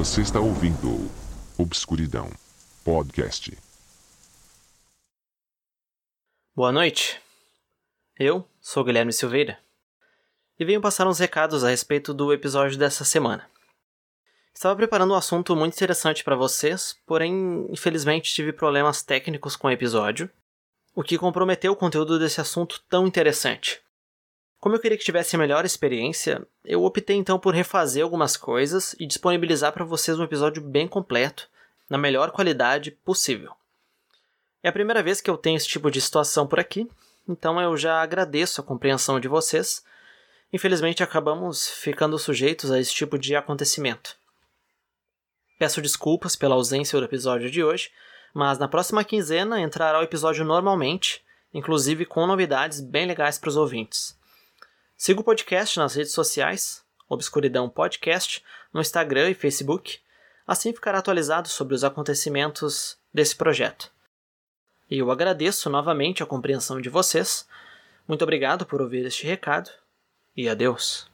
Você está ouvindo Obscuridão Podcast. Boa noite. Eu sou Guilherme Silveira e venho passar uns recados a respeito do episódio dessa semana. Estava preparando um assunto muito interessante para vocês, porém, infelizmente, tive problemas técnicos com o episódio, o que comprometeu o conteúdo desse assunto tão interessante. Como eu queria que tivesse a melhor experiência, eu optei então por refazer algumas coisas e disponibilizar para vocês um episódio bem completo, na melhor qualidade possível. É a primeira vez que eu tenho esse tipo de situação por aqui, então eu já agradeço a compreensão de vocês. Infelizmente acabamos ficando sujeitos a esse tipo de acontecimento. Peço desculpas pela ausência do episódio de hoje, mas na próxima quinzena entrará o episódio normalmente, inclusive com novidades bem legais para os ouvintes. Siga o podcast nas redes sociais, Obscuridão Podcast, no Instagram e Facebook. Assim ficará atualizado sobre os acontecimentos desse projeto. E eu agradeço novamente a compreensão de vocês. Muito obrigado por ouvir este recado e adeus.